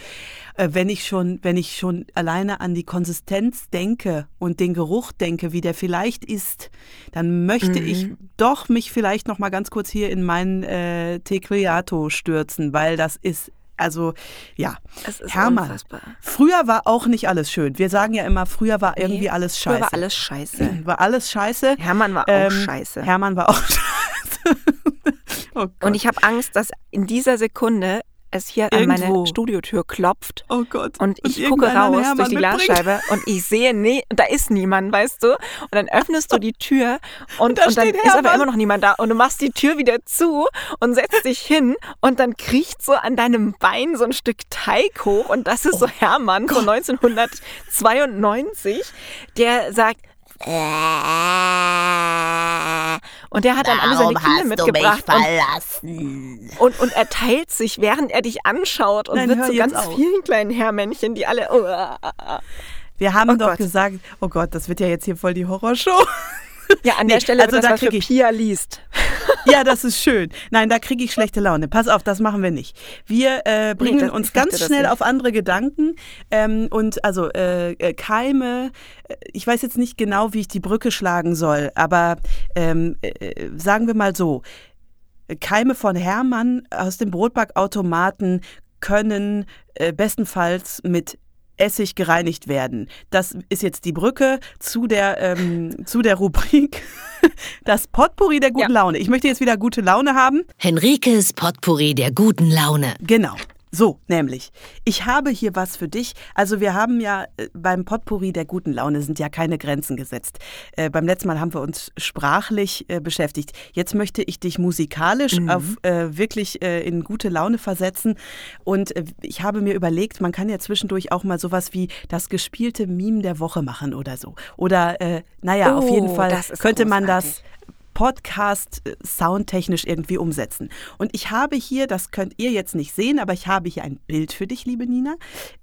Äh, wenn ich schon, wenn ich schon alleine an die Konsistenz denke und den Geruch denke, wie der vielleicht ist, dann möchte ich doch mich vielleicht noch mal ganz kurz hier in meinen äh, Tecreato stürzen, weil das ist also ja, Es ist Hermann. unfassbar. Früher war auch nicht alles schön. Wir sagen ja immer, früher war irgendwie Nee, alles früher scheiße. war alles scheiße. War alles scheiße. Hermann war auch Ähm, scheiße. Hermann war auch scheiße. oh. Und ich habe Angst, dass in dieser Sekunde es hier an Irgendwo. meine Studiotür klopft. oh Gott. Und ich gucke irgendeiner einen raus Hermann durch die. Glasscheibe und ich sehe, nee, da ist niemand, weißt du? Und dann öffnest du die Tür und, da und dann ist aber immer noch niemand da. Und du machst die Tür wieder zu und setzt dich hin und dann kriecht so an deinem Bein so ein Stück Teig hoch und das ist so Oh Hermann von 1992, der sagt, und der hat dann alle seine Kinder mitgebracht und, verlassen? und, und er teilt sich, während er dich anschaut und Nein, wird zu ganz auf. vielen kleinen Hermännchen, die alle. Wir haben Oh doch Gott. gesagt, oh Gott, das wird ja jetzt hier voll die Horrorshow. Ja, an Nee, der Stelle also wird da das was für ich- Pia liest. ja, das ist schön. Nein, da kriege ich schlechte Laune. Pass auf, das machen wir nicht. Wir äh, bringen das- uns ganz das schnell auf andere Gedanken. Ähm, und also äh, äh, Keime, äh, ich weiß jetzt nicht genau, wie ich die Brücke schlagen soll, aber ähm, äh, sagen wir mal so. Keime von Hermann aus dem Brotbackautomaten können äh, bestenfalls mit Essig gereinigt werden. Das ist jetzt die Brücke zu der, ähm, zu der Rubrik Das Potpourri der guten Laune. Ich möchte jetzt wieder gute Laune haben. Henrikes Potpourri der guten Laune. Genau. So, nämlich, ich habe hier was für dich. Also wir haben ja äh, beim Potpourri der guten Laune sind ja keine Grenzen gesetzt. Äh, beim letzten Mal haben wir uns sprachlich äh, beschäftigt. Jetzt möchte ich dich musikalisch Mhm. auf äh, wirklich äh, in gute Laune versetzen. Und äh, ich habe mir überlegt, man kann ja zwischendurch auch mal sowas wie das gespielte Meme der Woche machen oder so. Oder, äh, naja, auf Oh, jeden Fall das ist könnte man das großartig. Podcast äh, soundtechnisch irgendwie umsetzen. Und ich habe hier, das könnt ihr jetzt nicht sehen, aber ich habe hier ein Bild für dich, liebe Nina.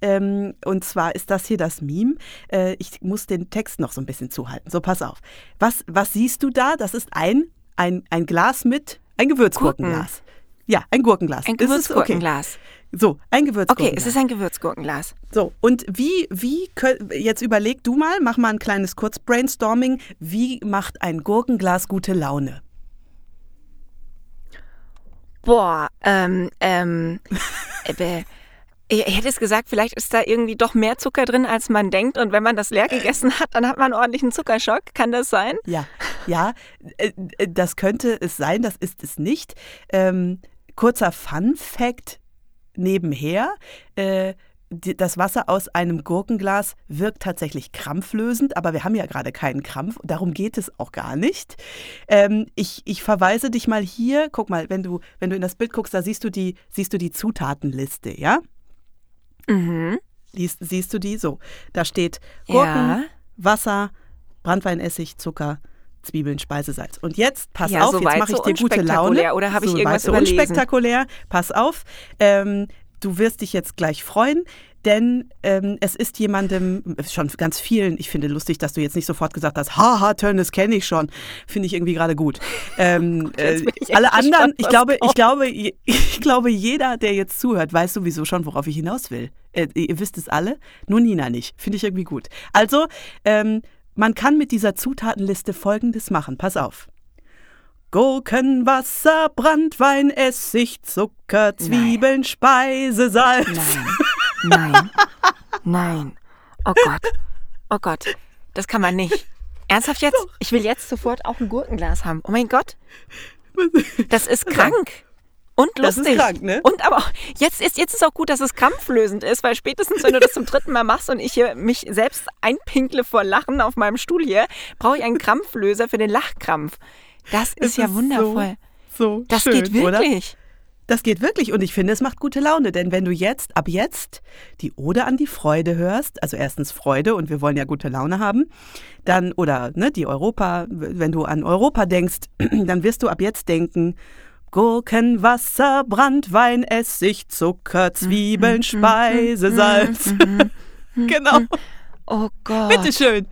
Ähm, und zwar ist das hier das Meme. Äh, ich muss den Text noch so ein bisschen zuhalten. So, pass auf. Was, was siehst du da? Das ist ein, ein, ein Glas mit, ein Gewürzgurkenglas. Ja, ein Gurkenglas. Ein Gewürzgurkenglas. Okay. So, ein Okay, Gewürzgurkenglas. es ist ein Gewürzgurkenglas. So, und wie, wie, jetzt überleg du mal, mach mal ein kleines Kurzbrainstorming. Wie macht ein Gurkenglas gute Laune? Boah, ähm, ähm, äh, ich hätte es gesagt, vielleicht ist da irgendwie doch mehr Zucker drin, als man denkt. Und wenn man das leer gegessen hat, dann hat man einen ordentlichen Zuckerschock. Kann das sein? Ja, ja, äh, äh, das könnte es sein, das ist es nicht. Ähm, kurzer Fun-Fact nebenher. Äh, das Wasser aus einem Gurkenglas wirkt tatsächlich krampflösend, aber wir haben ja gerade keinen Krampf, darum geht es auch gar nicht. Ähm, ich, ich verweise dich mal hier, guck mal, wenn du, wenn du in das Bild guckst, da siehst du die, siehst du die Zutatenliste, ja? Mhm. Liest, siehst du die? So, da steht Gurken, Ja. Wasser, Brandweinessig, Zucker, Zwiebeln, Speisesalz. Und jetzt, pass Ja, auf, so jetzt mache ich so dir gute Laune. oder habe ich so irgendwas so überlesen? unspektakulär. Pass auf, ähm, du wirst dich jetzt gleich freuen, denn ähm, es ist jemandem, schon ganz vielen, ich finde lustig, dass du jetzt nicht sofort gesagt hast, haha, Tönnes kenne ich schon. Finde ich irgendwie gerade gut. Ähm, äh, bin ich echt alle anderen, ich glaube, ich glaube, ich glaube, jeder, der jetzt zuhört, weiß sowieso schon, worauf ich hinaus will. Äh, ihr wisst es alle, nur Nina nicht. Finde ich irgendwie gut. Also, ähm, man kann mit dieser Zutatenliste Folgendes machen. Pass auf. Gurken, Wasser, Brandwein, Essig, Zucker, Zwiebeln, Speisesalz. Nein. Nein. Nein. Oh Gott. Oh Gott. Das kann man nicht. Ernsthaft jetzt? Ich will jetzt sofort auch ein Gurkenglas haben. Oh mein Gott. Das ist krank. Und Das lustig. ist krank, ne? Und aber auch, jetzt ist, jetzt ist auch gut, dass es krampflösend ist, weil spätestens, wenn du das zum dritten Mal machst und ich hier mich selbst einpinkle vor Lachen auf meinem Stuhl hier, brauche ich einen Krampflöser für den Lachkrampf. Das ist Es ja ist wundervoll. So das schön, geht Oder? wirklich. Das geht wirklich und ich finde, es macht gute Laune, denn wenn du jetzt, ab jetzt, die Ode an die Freude hörst, also erstens Freude und wir wollen ja gute Laune haben, dann, oder ne, die Europa, wenn du an Europa denkst, dann wirst du ab jetzt denken, Gurken, Wasser, Brandwein, Essig, Zucker, Zwiebeln, Speisesalz. genau. Oh Gott. Bitteschön.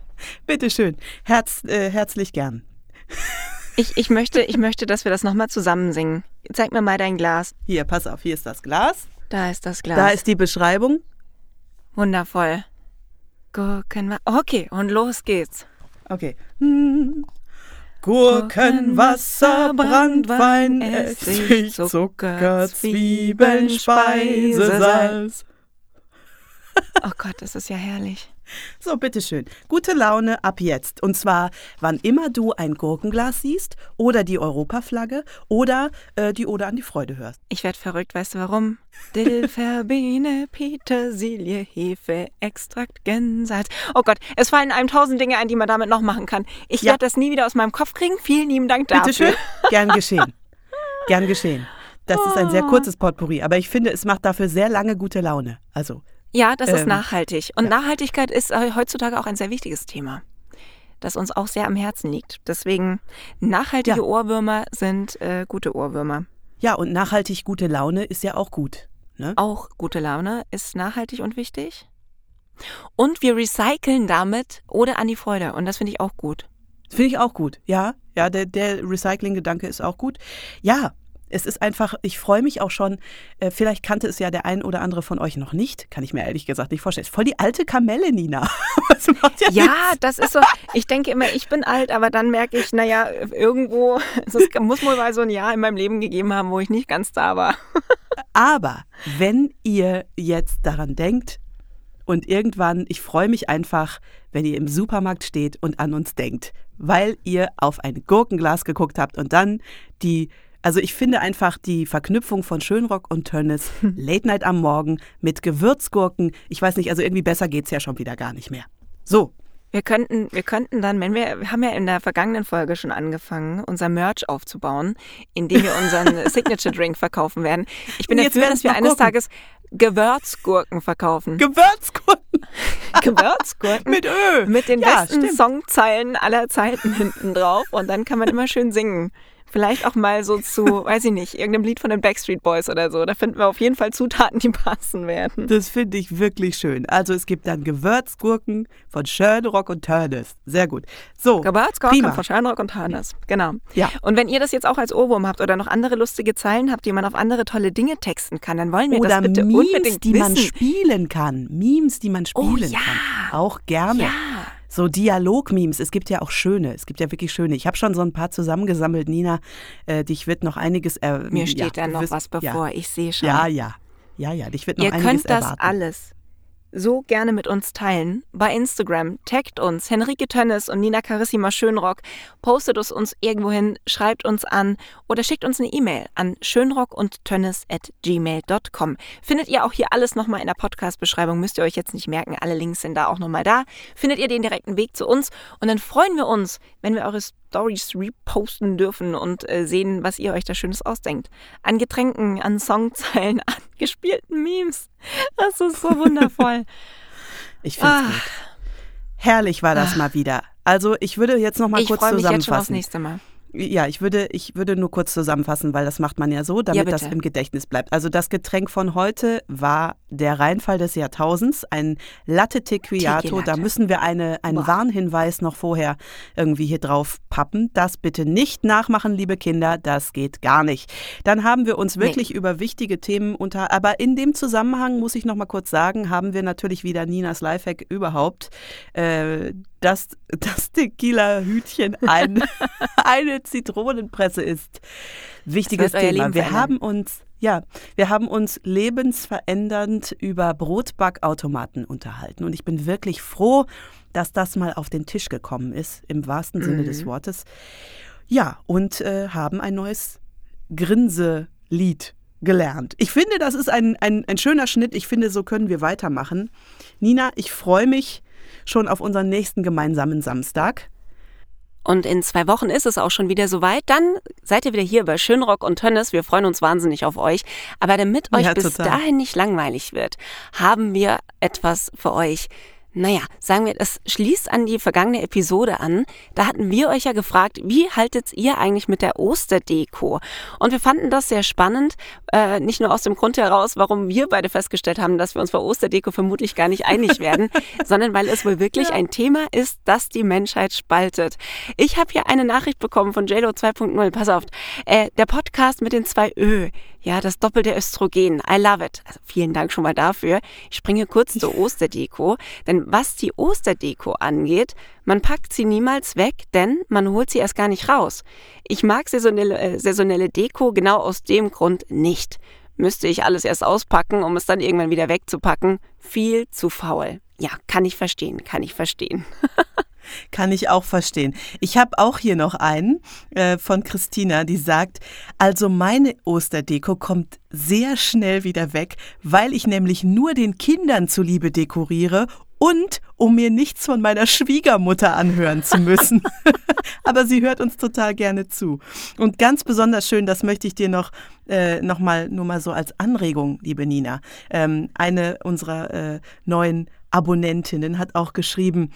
Bitteschön. Herz, äh, herzlich gern. Ich, ich, möchte, ich möchte, dass wir das nochmal zusammen singen. Zeig mir mal dein Glas. Hier, pass auf, hier ist das Glas. Da ist das Glas. Da ist die Beschreibung. Wundervoll. Gurken. Okay, und los geht's. Okay. Hm. Gurken, Wasser, Brandwein, Essig, Zucker, Zwiebeln, Speisesalz. Oh Gott, das ist ja herrlich. So, bitteschön. Gute Laune ab jetzt. Und zwar, wann immer du ein Gurkenglas siehst oder die Europaflagge oder äh, die Ode an die Freude hörst. Ich werd verrückt, weißt du warum? Dill, Verbene, Petersilie, Hefe, Extrakt, Gensalz. Oh Gott, es fallen einem tausend Dinge ein, die man damit noch machen kann. Ich Ja. werde das nie wieder aus meinem Kopf kriegen. Vielen lieben Dank dafür. Bitteschön. Gern geschehen. Gern geschehen. Das ist ein sehr kurzes Potpourri, aber ich finde, es macht dafür sehr lange gute Laune. Also, Ja, das ist Ähm, nachhaltig. Und Nachhaltigkeit ist äh, heutzutage auch ein sehr wichtiges Thema, das uns auch sehr am Herzen liegt. Deswegen, nachhaltige Ja. Ohrwürmer sind äh, gute Ohrwürmer. ja, und nachhaltig gute Laune ist ja auch gut. Ne? Auch gute Laune ist nachhaltig und wichtig. Und wir recyceln damit oder an die Freude. Und das finde ich auch gut. Finde ich auch gut. Ja, ja, der, der Recycling-Gedanke ist auch gut. Ja, es ist einfach, ich freue mich auch schon, äh, vielleicht kannte es ja der ein oder andere von euch noch nicht, kann ich mir ehrlich gesagt nicht vorstellen. Ist voll die alte Kamelle, Nina. Das macht ja, Ja, das ist so. Ich denke immer, ich bin alt, aber dann merke ich, naja, irgendwo, es muss wohl mal so ein Jahr in meinem Leben gegeben haben, wo ich nicht ganz da war. Aber wenn ihr jetzt daran denkt und irgendwann, ich freue mich einfach, wenn ihr im Supermarkt steht und an uns denkt, weil ihr auf ein Gurkenglas geguckt habt und dann die Also ich finde einfach die Verknüpfung von Schönrock und Tönnes, Late Night am Morgen mit Gewürzgurken, ich weiß nicht, also irgendwie besser geht's ja schon wieder gar nicht mehr. So, Wir könnten, wir könnten dann, wenn wir, wir haben ja in der vergangenen Folge schon angefangen, unser Merch aufzubauen, indem wir unseren Signature Drink verkaufen werden. Ich bin jetzt dafür, dass wir eines Gurken. Tages Gewürzgurken verkaufen. Gewürzgurken Gewürzgurken mit Ö. mit den ja, besten stimmt. Songzeilen aller Zeiten hinten drauf und dann kann man immer schön singen. Vielleicht auch mal so zu, weiß ich nicht, irgendeinem Lied von den Backstreet Boys oder so. Da finden wir auf jeden Fall Zutaten, die passen werden. Das finde ich wirklich schön. Also es gibt dann Gewürzgurken von Schönrock und Tönnes. Sehr gut. So, Gewürzgurken prima. von Scheinrock und Hannes. Genau. Ja. Und wenn ihr das jetzt auch als Ohrwurm habt oder noch andere lustige Zeilen habt, die man auf andere tolle Dinge texten kann, dann wollen wir Oder das bitte Memes, unbedingt die man wissen. spielen kann. Memes, die man Oh, spielen ja. kann. Auch gerne. Ja. So Dialog-Memes. Es gibt ja auch schöne. Es gibt ja wirklich schöne. Ich habe schon so ein paar zusammengesammelt, Nina. Äh, dich wird noch einiges. Äh, Mir steht ja, da noch wirst- was bevor. Ich sehe schon. Ja, ja. Ja, ja. Dich wird noch Ihr einiges könnt das erwarten. alles so gerne mit uns teilen. Bei Instagram taggt uns Henrike Tönnes und Nina Carissima Schönrock, postet es uns irgendwo hin, schreibt uns an oder schickt uns eine E-Mail an schönrock und at gmail.com. Findet ihr auch hier alles nochmal in der Podcast-Beschreibung, müsst ihr euch jetzt nicht merken, alle Links sind da auch nochmal da. Findet ihr den direkten Weg zu uns und dann freuen wir uns, wenn wir eure Stories reposten dürfen und äh, sehen, was ihr euch da Schönes ausdenkt. An Getränken, an Songzeilen, an gespielten Memes. Das ist so wundervoll. Ich finde es Ah. gut. Herrlich war das mal wieder. Also ich würde jetzt noch mal ich kurz freue mich jetzt schon aufs zusammenfassen. nächste Mal. Ja, ich würde, ich würde nur kurz zusammenfassen, weil das macht man ja so, damit Ja, das im Gedächtnis bleibt. Also das Getränk von heute war der Reinfall des Jahrtausends, ein Latte Tequiato. Da müssen wir eine, einen Boah. Warnhinweis noch vorher irgendwie hier drauf pappen. Das bitte nicht nachmachen, liebe Kinder, das geht gar nicht. Dann haben wir uns Nee. wirklich über wichtige Themen unter, aber in dem Zusammenhang muss ich noch mal kurz sagen, haben wir natürlich wieder Ninas Lifehack überhaupt. Äh, dass das Tequila-Hütchen ein, eine Zitronenpresse ist. Wichtiges Thema. Wir haben uns, ja, wir haben uns lebensverändernd über Brotbackautomaten unterhalten. Und ich bin wirklich froh, dass das mal auf den Tisch gekommen ist, im wahrsten Sinne Mhm. des Wortes. Ja, und äh, haben ein neues Grinselied gelernt. Ich finde, das ist ein, ein, ein schöner Schnitt. Ich finde, so können wir weitermachen. Nina, ich freue mich schon auf unseren nächsten gemeinsamen Samstag. Und in zwei Wochen ist es auch schon wieder soweit. Dann seid ihr wieder hier bei Schönrock und Tönnes. Wir freuen uns wahnsinnig auf euch. Aber damit euch Ja, bis dahin nicht langweilig wird, haben wir etwas für euch. Naja, sagen wir, das schließt an die vergangene Episode an. Da hatten wir euch ja gefragt, wie haltet ihr eigentlich mit der Osterdeko? Und wir fanden das sehr spannend, äh, nicht nur aus dem Grund heraus, warum wir beide festgestellt haben, dass wir uns bei Osterdeko vermutlich gar nicht einig werden, sondern weil es wohl wirklich ein Thema ist, das die Menschheit spaltet. Ich habe hier eine Nachricht bekommen von JLo 2.0. Pass auf, äh, der Podcast mit den zwei Ö. Ja, das doppelte Östrogen. I love it. Also vielen Dank schon mal dafür. Ich springe kurz zur Osterdeko. Denn was die Osterdeko angeht, man packt sie niemals weg, denn man holt sie erst gar nicht raus. Ich mag saisonelle, äh, saisonelle Deko genau aus dem Grund nicht. Müsste ich alles erst auspacken, um es dann irgendwann wieder wegzupacken. Viel zu faul. Ja, kann ich verstehen, kann ich verstehen. Kann ich auch verstehen. Ich habe auch hier noch einen äh, von Christina, die sagt, also meine Osterdeko kommt sehr schnell wieder weg, weil ich nämlich nur den Kindern zuliebe dekoriere und um mir nichts von meiner Schwiegermutter anhören zu müssen. Aber sie hört uns total gerne zu. Und ganz besonders schön, das möchte ich dir noch, äh, noch mal, nur mal so als Anregung, liebe Nina. Ähm, eine unserer äh, neuen Abonnentinnen hat auch geschrieben,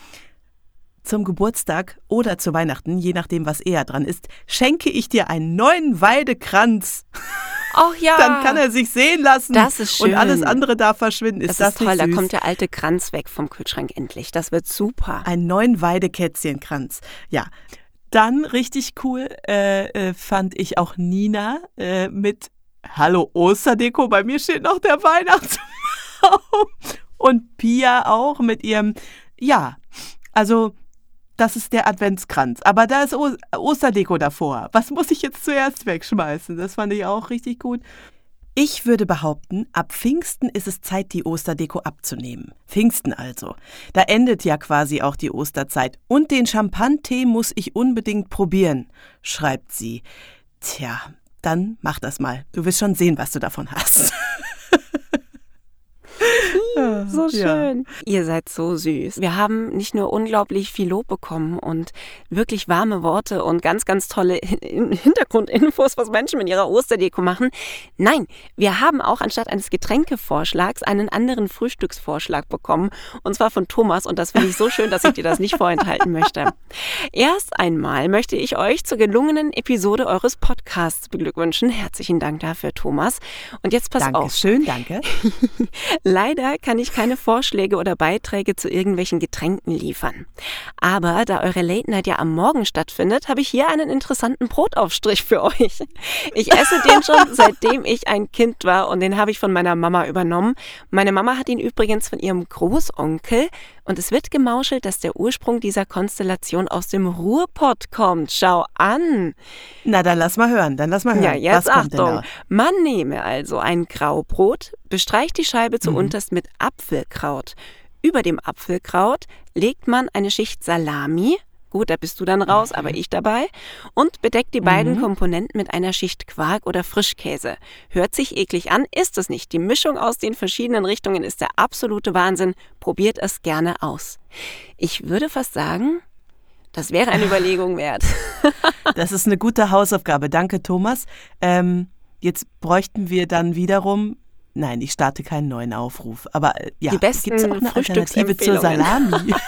zum Geburtstag oder zu Weihnachten, je nachdem, was eher dran ist, schenke ich dir einen neuen Weidekranz. Ach ja. Dann kann er sich sehen lassen. Das ist schön. Und alles andere darf verschwinden. Ist das, das, ist toll, nicht da kommt der alte Kranz weg vom Kühlschrank endlich. Das wird super. Einen neuen Weidekätzchenkranz. Ja. Dann richtig cool äh, äh, fand ich auch Nina äh, mit Hallo Osterdeko. Bei mir steht noch der Weihnachtsbaum. Und Pia auch mit ihrem, ja, also das ist der Adventskranz. Aber da ist o Osterdeko davor. Was muss ich jetzt zuerst wegschmeißen? Das fand ich auch richtig gut. Ich würde behaupten, ab Pfingsten ist es Zeit, die Osterdeko abzunehmen. Pfingsten also. Da endet ja quasi auch die Osterzeit. Und den Champagntee muss ich unbedingt probieren, schreibt sie. Tja, dann mach das mal. Du wirst schon sehen, was du davon hast. So schön. Ja. Ihr seid so süß. Wir haben nicht nur unglaublich viel Lob bekommen und wirklich warme Worte und ganz, ganz tolle Hintergrundinfos, was Menschen mit ihrer Osterdeko machen. Nein, wir haben auch anstatt eines Getränkevorschlags einen anderen Frühstücksvorschlag bekommen. Und zwar von Thomas. Und das finde ich so schön, dass ich dir das nicht vorenthalten möchte. Erst einmal möchte ich euch zur gelungenen Episode eures Podcasts beglückwünschen. Herzlichen Dank dafür, Thomas. Und jetzt pass auf. Dankeschön, danke. Leider kann ich keine Vorschläge oder Beiträge zu irgendwelchen Getränken liefern. Aber da eure Late Night ja am Morgen stattfindet, habe ich hier einen interessanten Brotaufstrich für euch. Ich esse den schon seitdem ich ein Kind war und den habe ich von meiner Mama übernommen. Meine Mama hat ihn übrigens von ihrem Großonkel und es wird gemauschelt, dass der Ursprung dieser Konstellation aus dem Ruhrpott kommt. Schau an! Na, dann lass mal hören, dann lass mal hören. Ja, jetzt was Achtung. Man nehme also ein Graubrot, bestreicht die Scheibe Mhm. zuunterst mit Apfelkraut. Über dem Apfelkraut legt man eine Schicht Salami. Gut, da bist du dann raus, aber ich dabei. Und bedeckt die beiden Mhm. Komponenten mit einer Schicht Quark oder Frischkäse. Hört sich eklig an, ist es nicht. Die Mischung aus den verschiedenen Richtungen ist der absolute Wahnsinn. Probiert es gerne aus. Ich würde fast sagen, das wäre eine Überlegung wert. Das ist eine gute Hausaufgabe. Danke, Thomas. Ähm, jetzt bräuchten wir dann wiederum. Nein, ich starte keinen neuen Aufruf. Aber äh, ja, Die besten gibt's auch eine Alternative zur. Salami?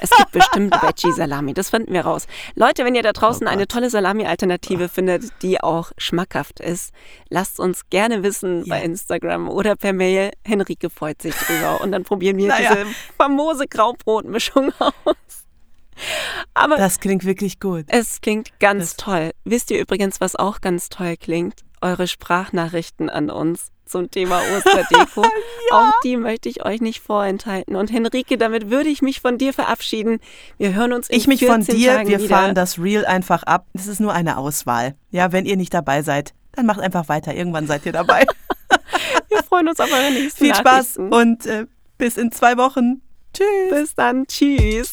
Es gibt bestimmt Veggie-Salami, das finden wir raus. Leute, wenn ihr da draußen Oh eine tolle Salami-Alternative findet, die auch schmackhaft ist, lasst uns gerne wissen bei Ja. Instagram oder per Mail. Henrike freut sich drüber und dann probieren wir Naja. diese famose Graubrotmischung aus. Aber Das klingt wirklich gut. es klingt ganz Das- toll. Wisst ihr übrigens, was auch ganz toll klingt? Eure Sprachnachrichten an uns zum Thema Osterdeko. Auch die möchte ich euch nicht vorenthalten. Und Henrike, damit würde ich mich von dir verabschieden. Wir hören uns in Ich mich von 14 dir, Tagen wir wieder. fahren das Reel einfach ab. Das ist nur eine Auswahl. Ja, wenn ihr nicht dabei seid, dann macht einfach weiter. Irgendwann seid ihr dabei. Wir freuen uns auf eure nächsten Viel Spaß und äh, bis in zwei Wochen. Tschüss. Bis dann. Tschüss.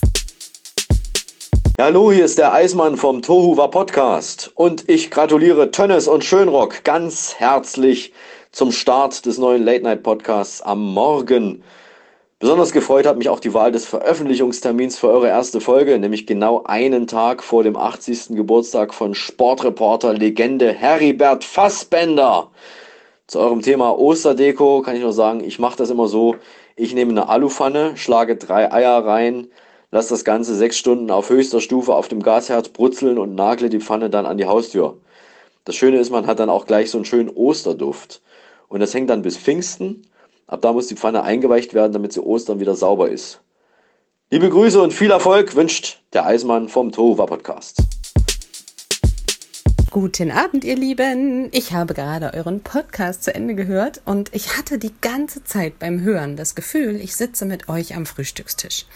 Hallo, hier ist der Eismann vom Tohuwa Podcast und ich gratuliere Tönnes und Schönrock ganz herzlich zum Start des neuen Late Night Podcasts am Morgen. Besonders gefreut hat mich auch die Wahl des Veröffentlichungstermins für eure erste Folge, nämlich genau einen Tag vor dem 80. Geburtstag von Sportreporter Legende Heribert Fassbender. Zu eurem Thema Osterdeko kann ich nur sagen, ich mache das immer so. Ich nehme eine Alupfanne, schlage drei Eier rein, lasse das Ganze sechs Stunden auf höchster Stufe auf dem Gasherd brutzeln und nagle die Pfanne dann an die Haustür. Das Schöne ist, man hat dann auch gleich so einen schönen Osterduft. Und das hängt dann bis Pfingsten. Ab da muss die Pfanne eingeweicht werden, damit sie Ostern wieder sauber ist. Liebe Grüße und viel Erfolg wünscht der Eismann vom Tohuwa Podcast. Guten Abend, ihr Lieben. Ich habe gerade euren Podcast zu Ende gehört und ich hatte die ganze Zeit beim Hören das Gefühl, ich sitze mit euch am Frühstückstisch.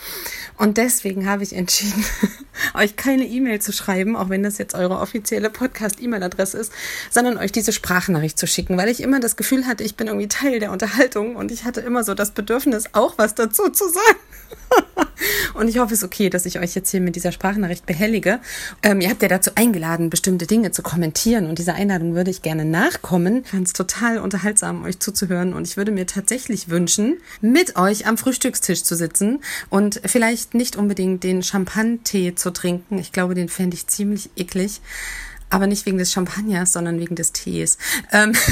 Und deswegen habe ich entschieden, euch keine E-Mail zu schreiben, auch wenn das jetzt eure offizielle Podcast-E-Mail-Adresse ist, sondern euch diese Sprachnachricht zu schicken, weil ich immer das Gefühl hatte, ich bin irgendwie Teil der Unterhaltung und ich hatte immer so das Bedürfnis, auch was dazu zu sagen. Und ich hoffe, es ist okay, dass ich euch jetzt hier mit dieser Sprachnachricht behellige. Ähm, ihr habt ja dazu eingeladen, bestimmte Dinge zu kommentieren und dieser Einladung würde ich gerne nachkommen. Ich fand es total unterhaltsam, euch zuzuhören und ich würde mir tatsächlich wünschen, mit euch am Frühstückstisch zu sitzen und vielleicht nicht unbedingt den Champagne-Tee zu trinken. Ich glaube, den fände ich ziemlich eklig. Aber nicht wegen des Champagners, sondern wegen des Tees. Ähm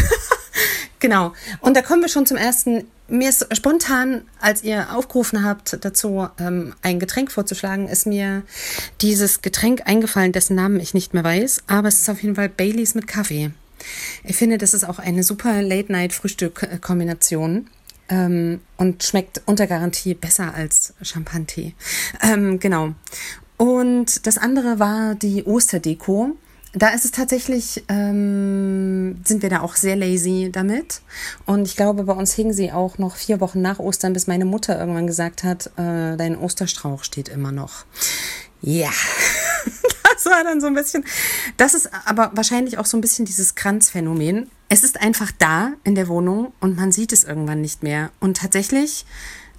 Genau. Und da kommen wir schon zum ersten. Mir ist spontan, als ihr aufgerufen habt, dazu ähm, ein Getränk vorzuschlagen, ist mir dieses Getränk eingefallen, dessen Namen ich nicht mehr weiß, aber es ist auf jeden Fall Baileys mit Kaffee. Ich finde, das ist auch eine super Late-Night-Frühstück-Kombination. Ähm, und schmeckt unter Garantie besser als Champagne. Ähm, genau. Und das andere war die Osterdeko. Da ist es tatsächlich, ähm, sind wir da auch sehr lazy damit. Und ich glaube, bei uns hingen sie auch noch vier Wochen nach Ostern, bis meine Mutter irgendwann gesagt hat, äh, dein Osterstrauch steht immer noch. Ja, das war dann so ein bisschen, das ist aber wahrscheinlich auch so ein bisschen dieses Kranzphänomen. Es ist einfach da in der Wohnung und man sieht es irgendwann nicht mehr. Und tatsächlich,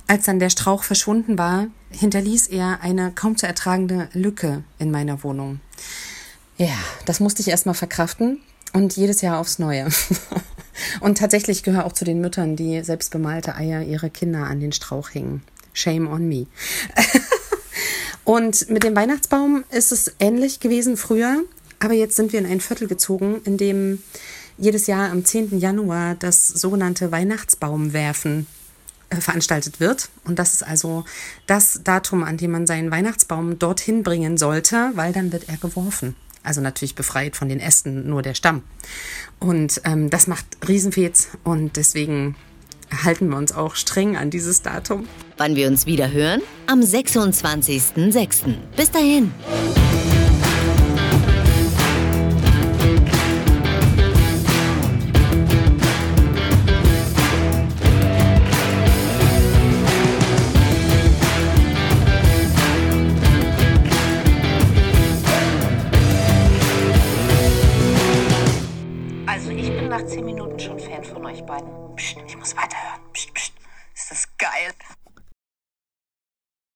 als dann der Strauch verschwunden war, hinterließ er eine kaum zu ertragende Lücke in meiner Wohnung. Ja, das musste ich erstmal verkraften. Und jedes Jahr aufs Neue. Und tatsächlich gehöre auch zu den Müttern, die selbst bemalte Eier ihre Kinder an den Strauch hängen. Shame on me. Und mit dem Weihnachtsbaum ist es ähnlich gewesen früher. Aber jetzt sind wir in ein Viertel gezogen, in dem jedes Jahr am 10. Januar das sogenannte Weihnachtsbaumwerfen äh, veranstaltet wird. Und das ist also das Datum, an dem man seinen Weihnachtsbaum dorthin bringen sollte, weil dann wird er geworfen. Also natürlich befreit von den Ästen, nur der Stamm. Und ähm, das macht Riesenfets und deswegen halten wir uns auch streng an dieses Datum. Wann wir uns wieder hören? Am 26.06. Bis dahin.